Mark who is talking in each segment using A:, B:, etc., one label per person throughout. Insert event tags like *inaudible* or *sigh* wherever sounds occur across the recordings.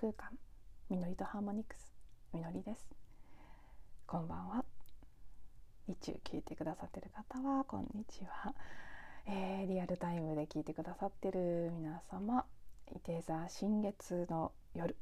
A: 空間みのりとハーモニクス。みのりですこんばんは。日中聞いてくださってる方はこんにちは、えー、リアルタイムで聞いてくださってる皆様いて座新月の夜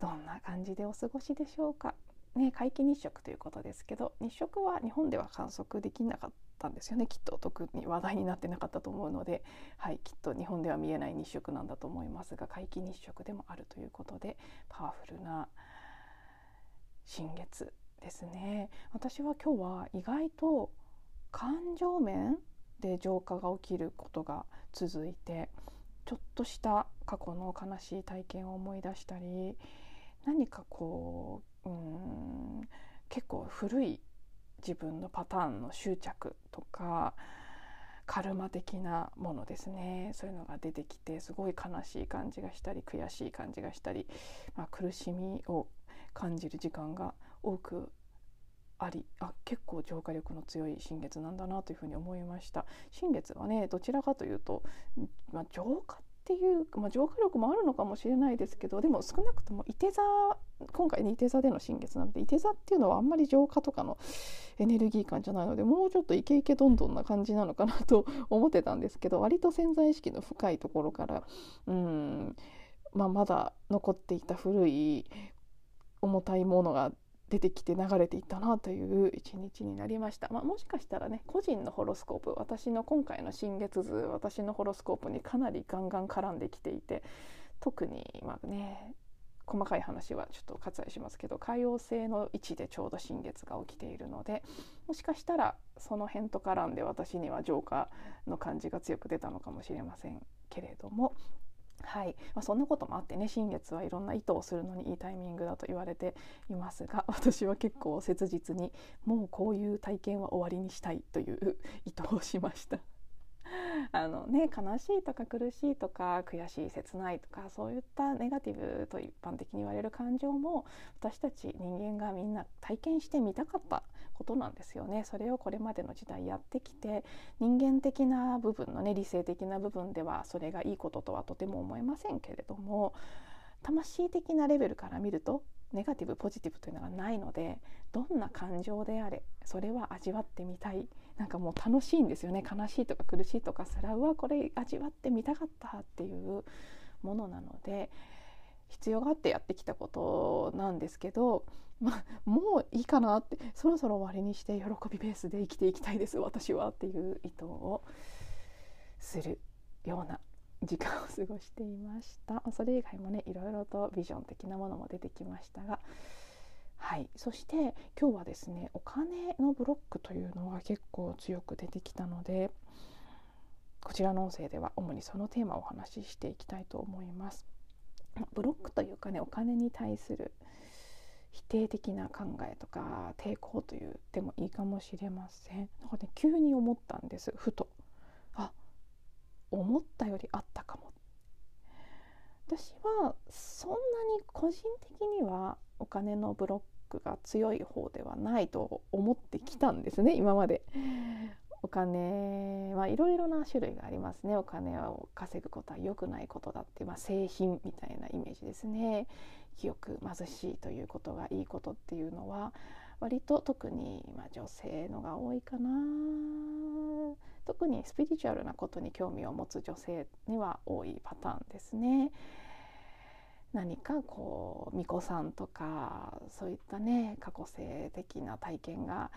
A: どんな感じでお過ごしでしょうか。ね皆既日食ということですけど日食は日本では観測できなかったんですよね。きっと特に話題になってなかったと思うので、はい、きっと日本では見えない日食なんだと思いますが皆既日食でもあるということでパワフルな新月ですね。私は今日は意外と感情面で浄化が起きることが続いてちょっとした過去の悲しい体験を思い出したり何かこううん結構古い自分のパターンの執着とかカルマ的なものですね。そういうのが出てきてすごい悲しい感じがしたり悔しい感じがしたり、まあ、苦しみを感じる時間が多くありあ結構浄化力の強い新月なんだなというふうに思いました。新月はねどちらかというと、まあ、浄化っていう、まあ、浄化力もあるのかもしれないですけどでも少なくともいて座今回ねいて座での新月なのでいて座っていうのはあんまり浄化とかのエネルギー感じゃないのでもうちょっとイケイケどんどんな感じなのかなと思ってたんですけど割と潜在意識の深いところからうん、まあ、まだ残っていた古い重たいものが出てきて流れていったなという一日になりました、まあ、もしかしたらね個人のホロスコープ私の今回の新月図私のホロスコープにかなりガンガン絡んできていて特にまあね細かい話はちょっと割愛しますけど海洋星の位置でちょうど新月が起きているのでもしかしたらその辺と絡んで私には浄化の感じが強く出たのかもしれませんけれどもはいまあ、そんなこともあってね新月はいろんな意図をするのにいいタイミングだと言われていますが *laughs* 私は結構切実にもうこういう体験は終わりにしたいという意図をしました。*laughs* あのね悲しいとか苦しいとか悔しい切ないとかそういったネガティブと一般的に言われる感情も私たち人間がみんな体験してみたかったことなんですよね。それをこれまでの時代やってきて人間的な部分のね理性的な部分ではそれがいいこととはとても思えませんけれども魂的なレベルから見るとネガティブポジティブというのがないのでどんな感情であれそれは味わってみたい。なんかもう楽しいんですよね。悲しいとか苦しいとかすらうわこれ味わってみたかったっていうものなので必要があってやってきたことなんですけど、まあ、もういいかなってそろそろ終わりにして喜びベースで生きていきたいです私はっていう意図をするような時間を過ごしていました *laughs* それ以外もねいろいろとビジョン的なものも出てきましたがはいそして今日はですねお金のブロックというのが結構強く出てきたのでこちらの音声では主にそのテーマをお話ししていきたいと思います。ブロックというかねお金に対する否定的な考えとか抵抗と言ってもいいかもしれません。なんかね急に思ったんですふと。あ思ったよりあったかも。私はそんなに個人的にはお金のブロックが強い方ではないと思ってきたんですね今まで。お金はいろいろな種類がありますねお金を稼ぐことは良くないことだって、まあ、製品みたいなイメージですね清く貧しいということがいいことっていうのは割と特に、まあ、女性のが多いかな特にスピリチュアルなことに興味を持つ女性には多いパターンですね。何かこう巫女さんとかそういったね過去性的な体験が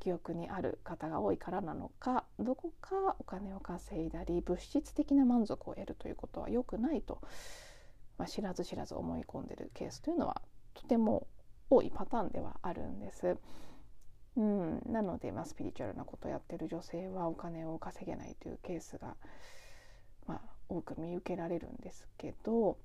A: 記憶にある方が多いからなのかどこかお金を稼いだり物質的な満足を得るということは良くないと、まあ、知らず知らず思い込んでるケースというのはとても多いパターンではあるんです。うん、なので、まあ、スピリチュアルなことをやってる女性はお金を稼げないというケースが、まあ、多く見受けられるんですけど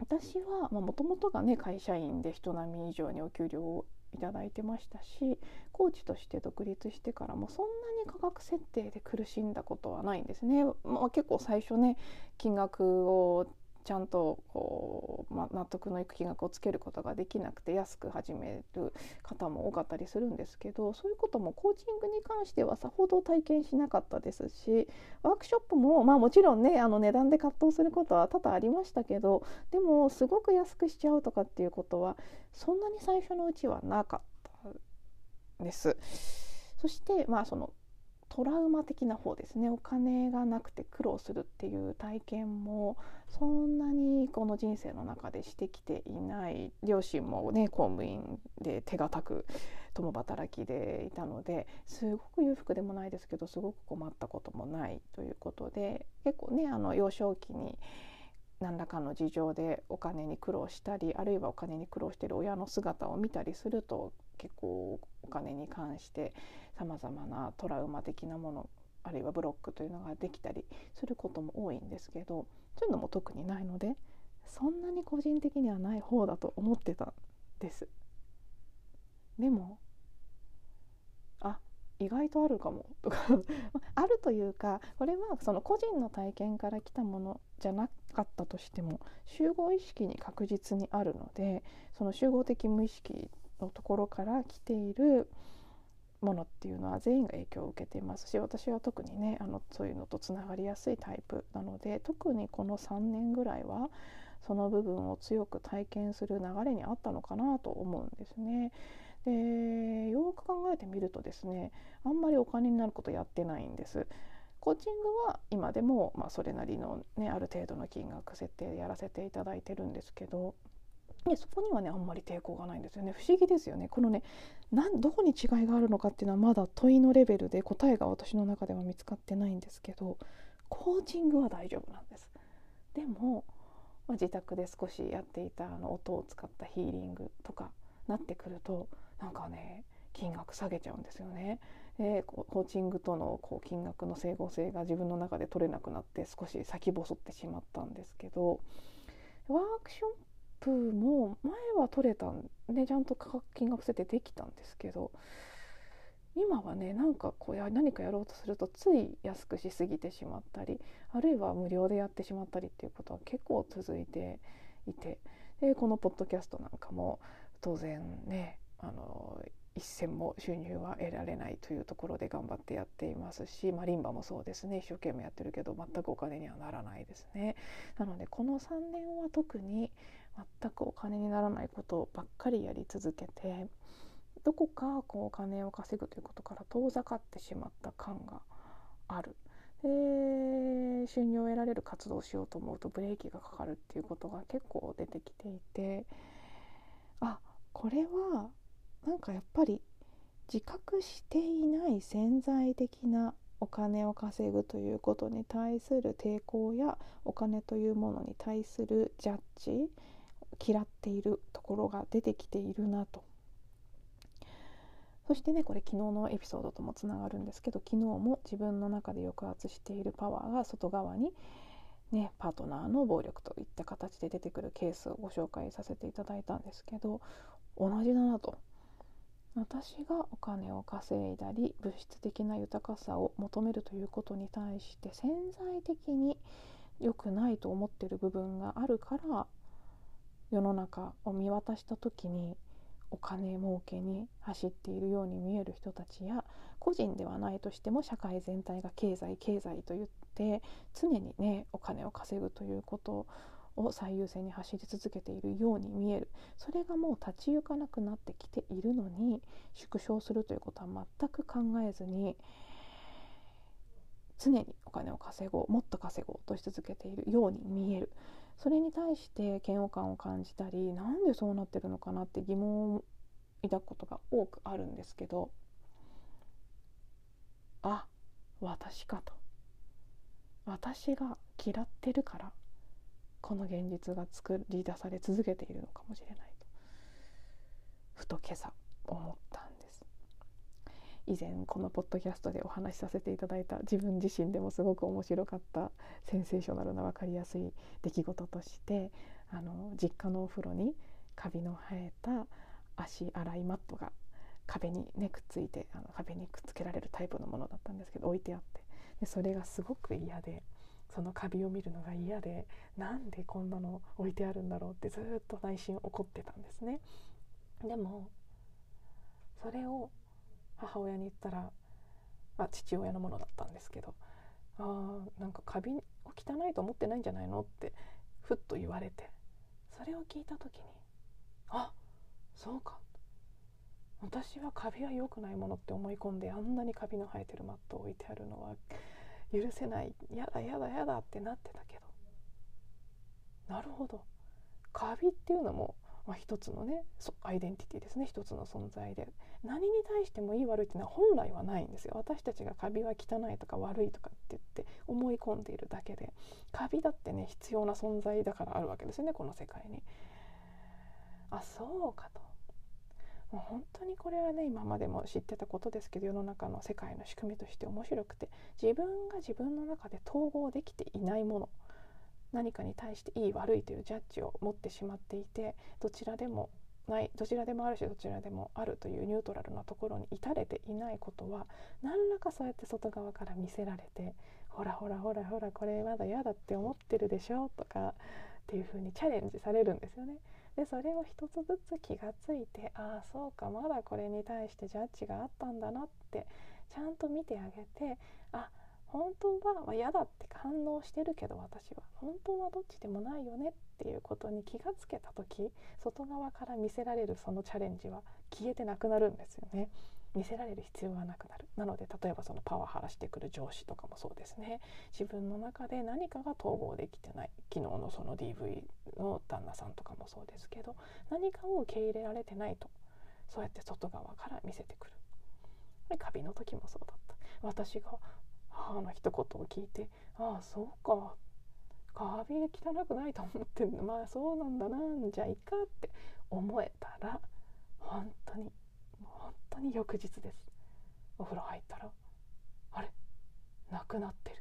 A: 私はもともとがね会社員で人並み以上にお給料をいただいてましたしコーチとして独立してからもそんなに価格設定で苦しんだことはないんですね。まあ、結構最初ね金額をちゃんとこう、ま、納得のいく金額をつけることができなくて安く始める方も多かったりするんですけどそういうこともコーチングに関してはさほど体験しなかったですしワークショップも、まあ、もちろんねあの値段で葛藤することは多々ありましたけどでもすごく安くしちゃうとかっていうことはそんなに最初のうちはなかったです。そしてまあそのトラウマ的な方ですね。お金がなくて苦労するっていう体験もそんなにこの人生の中でしてきていない。両親もね公務員で手堅く共働きでいたのですごく裕福でもないですけどすごく困ったこともないということで結構ねあの幼少期に何らかの事情でお金に苦労したりあるいはお金に苦労してる親の姿を見たりすると結構お金に関してさまざまなトラウマ的なものあるいはブロックというのができたりすることも多いんですけどそういうのも特にないのでそんなに個人的にはない方だと思ってたんです。でもあ意外とあるかもとか *laughs* あるというかこれはその個人の体験から来たものじゃなかったとしても集合意識に確実にあるのでその集合的無意識のところから来ているものっていうのは全員が影響を受けていますし私は特にねあのそういうのとつながりやすいタイプなので特にこの3年ぐらいはその部分を強く体験する流れにあったのかなと思うんですね。でよく考えてみるとですねあんまりお金になることやってないんです。コーチングは今でも、まあ、それなりの、ね、ある程度の金額設定でやらせていただいてるんですけどでそこにはねあんまり抵抗がないんですよね。不思議ですよね。このねなんどこに違いがあるのかっていうのはまだ問いのレベルで答えが私の中では見つかってないんですけどコーチングは大丈夫なんです。でも、まあ、自宅で少しやっていたあの音を使ったヒーリングとかなってくるとなんかね金額下げちゃうんですよね。でコーチングとのこう金額の整合性が自分の中で取れなくなって少し先細ってしまったんですけどワークショップも前は取れたんでちゃんと価格金額設定できたんですけど今はねなんかこうや何かやろうとするとつい安くしすぎてしまったりあるいは無料でやってしまったりっていうことは結構続いていてでこのポッドキャストなんかも当然ねあの一銭も収入は得られないというところで頑張ってやっていますし、まあ、リンバもそうですね一生懸命やってるけど全くお金にはならないですね。なのでこの3年は特に全くお金にならないことばっかりやり続けてどこかこうお金を稼ぐということから遠ざかってしまった感がある。で収入を得られる活動をしようと思うとブレーキがかかるっていうことが結構出てきていてあこれはなんかやっぱり自覚していない潜在的なお金を稼ぐということに対する抵抗やお金というものに対するジャッジ嫌っているところが出てきているなと。そしてねこれ昨日のエピソードともつながるんですけど昨日も自分の中で抑圧しているパワーが外側にね、パートナーの暴力といった形で出てくるケースをご紹介させていただいたんですけど同じだなと。私がお金を稼いだり物質的な豊かさを求めるということに対して潜在的に良くないと思ってる部分があるから世の中を見渡した時にお金儲けに走っているように見える人たちや個人ではないとしても社会全体が経済経済と言って常にねお金を稼ぐということを最優先に走り続けているように見える。それがもう立ち行かなくなってきているのに縮小するということは全く考えずに常にお金を稼ごうもっと稼ごうとし続けているように見える。それに対して嫌悪感を感じたりなんでそうなってるのかなって疑問を抱くことが多くあるんですけどあ私かと。私が嫌ってるからこの現実が作り出され続けているのかもしれないと。ふと今朝。以前このポッドキャストでお話しさせていただいた自分自身でもすごく面白かったセンセーショナルな分かりやすい出来事としてあの実家のお風呂にカビの生えた足洗いマットが壁にねくっついてあの壁にくっつけられるタイプのものだったんですけど置いてあってでそれがすごく嫌でそのカビを見るのが嫌でなんでこんなの置いてあるんだろうってずっと内心怒ってたんですね。でもそれを母親に言ったら、まあ、父親のものだったんですけど「あーなんかカビを汚いと思ってないんじゃないの?」ってふっと言われてそれを聞いた時に「あそうか」私はカビは良くないものって思い込んであんなにカビの生えてるマットを置いてあるのは許せない。やだやだやだってなってたけど。なるほど。カビっていうのもまあ、一つのねアイデンティティですね。一つの存在で。何に対してもいい悪いっていうのは本来はないんですよ。私たちがカビは汚いとか悪いとかって言って思い込んでいるだけで。カビだってね必要な存在だからあるわけですよねこの世界に。あそうかと。もう本当にこれはね今までも知ってたことですけど世の中の世界の仕組みとして面白くて自分が自分の中で統合できていないもの。何かに対していい悪いというジャッジを持ってしまっていてどちらでもないどちらでもあるしどちらでもあるというニュートラルなところに至れていないことは何らかそうやって外側から見せられてほらほらほらほらこれまだ嫌だって思ってるでしょとかっていう風にチャレンジされるんですよね。でそれを一つずつ気がついてああそうかまだこれに対してジャッジがあったんだなってちゃんと見てあげてあ本当は、まあ、嫌だって反応してるけど私は。本当はどっちでもないよねっていうことに気がつけた時外側から見せられるそのチャレンジは消えてなくなるんですよね。見せられる必要がなくなる。なので例えばそのパワハラしてくる上司とかもそうですね。自分の中で何かが統合できてない。昨日のその DV の旦那さんとかもそうですけど何かを受け入れられてないとそうやって外側から見せてくる。カビの時もそうだった。私が母の一言を聞いてああそうか。カービィ汚くないと思ってんの。まあそうなんだな。んじゃいいかって思えたら本当に本当に翌日です。お風呂入ったらあれ？なくなってる。っ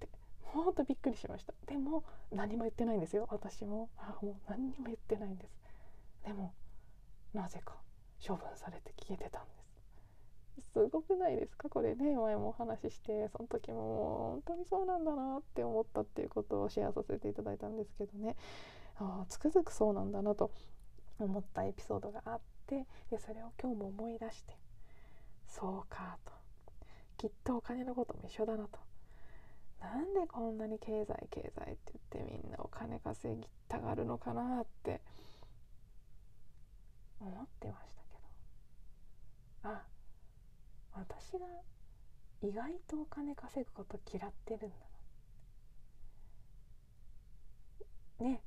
A: てほんとびっくりしました。でも何も言ってないんですよ。私も。あもう何にも言ってないんです。でもなぜか処分されて消えてたんです。すごくないですか？これね前もお話ししてその時も本当にそうなんだなって思ったっていうことをシェアさせていただいたんですけどね。あつくづくそうなんだなと思ったエピソードがあってでそれを今日も思い出してそうかと。きっとお金のことも一緒だなと。なんでこんなに経済経済って言ってみんなお金稼ぎたがるのかなって思ってましたけど。あ私が意外とお金稼ぐこと嫌ってるんだな。ね。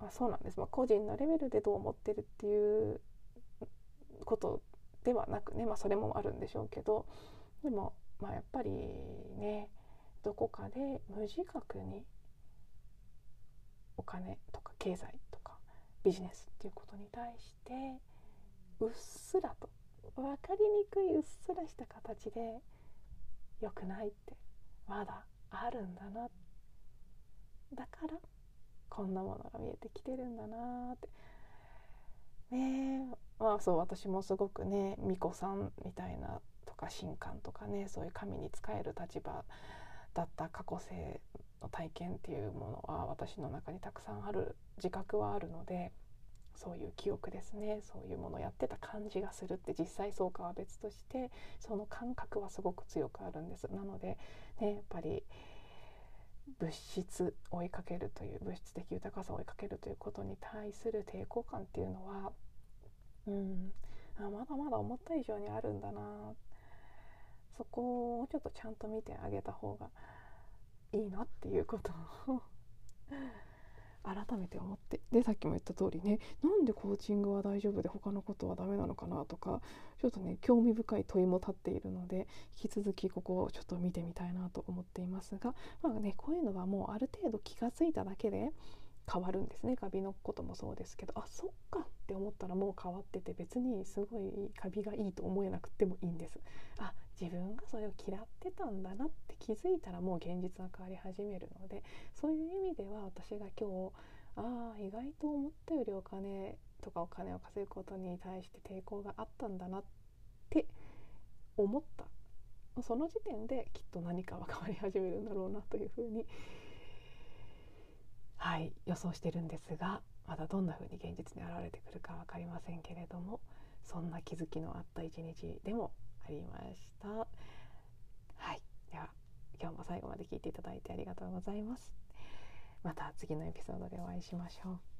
A: あそうなんです、まあ、個人のレベルでどう思ってるっていうことではなくね、まあ、それもあるんでしょうけど。でも、まあ、やっぱりねどこかで無自覚にお金とか経済とかビジネスっていうことに対してうっすらと分かりにくいうっした形で良くないってまだあるんだなだからこんなものが見えてきてるんだなって。ねえまあそう私もすごくね巫女さんみたいなとか神官とかねそういう神に仕える立場だった過去性の体験っていうものは私の中にたくさんある自覚はあるので。そういう記憶ですね。そういうものやってた感じがするって実際そうかは別としてその感覚はすごく強くあるんです。なので、ね、やっぱり物質追いかけるという物質的豊かさを追いかけるということに対する抵抗感っていうのは、うん、あまだまだ思った以上にあるんだな。そこをちょっとちゃんと見てあげた方がいいなっていうことを改めて思って。でさっきも言った通りねなんでコーチングは大丈夫で他のことはダメなのかなとかちょっとね興味深い問いも立っているので引き続きここをちょっと見てみたいなと思っていますがまあねこういうのはもうある程度気が付いただけで変わるんですね。カビのこともそうですけどあそっかって思ったらもう変わってて別にすごいカビがいいと思えなくてもいいんです。あ自分がそれを嫌ってたんだなって気づいたらもう現実は変わり始めるのでそういう意味では私が今日ああ意外と思ったよりお金とかお金を稼ぐことに対して抵抗があったんだなって思った。その時点できっと何かは変わり始めるんだろうなというふうにはい予想してるんですがまだどんなふうに現実に現れてくるか分かりませんけれどもそんな気づきのあった一日でもありました。はいでは今日も最後まで聞いていただいてありがとうございます。また次のエピソードでお会いしましょう。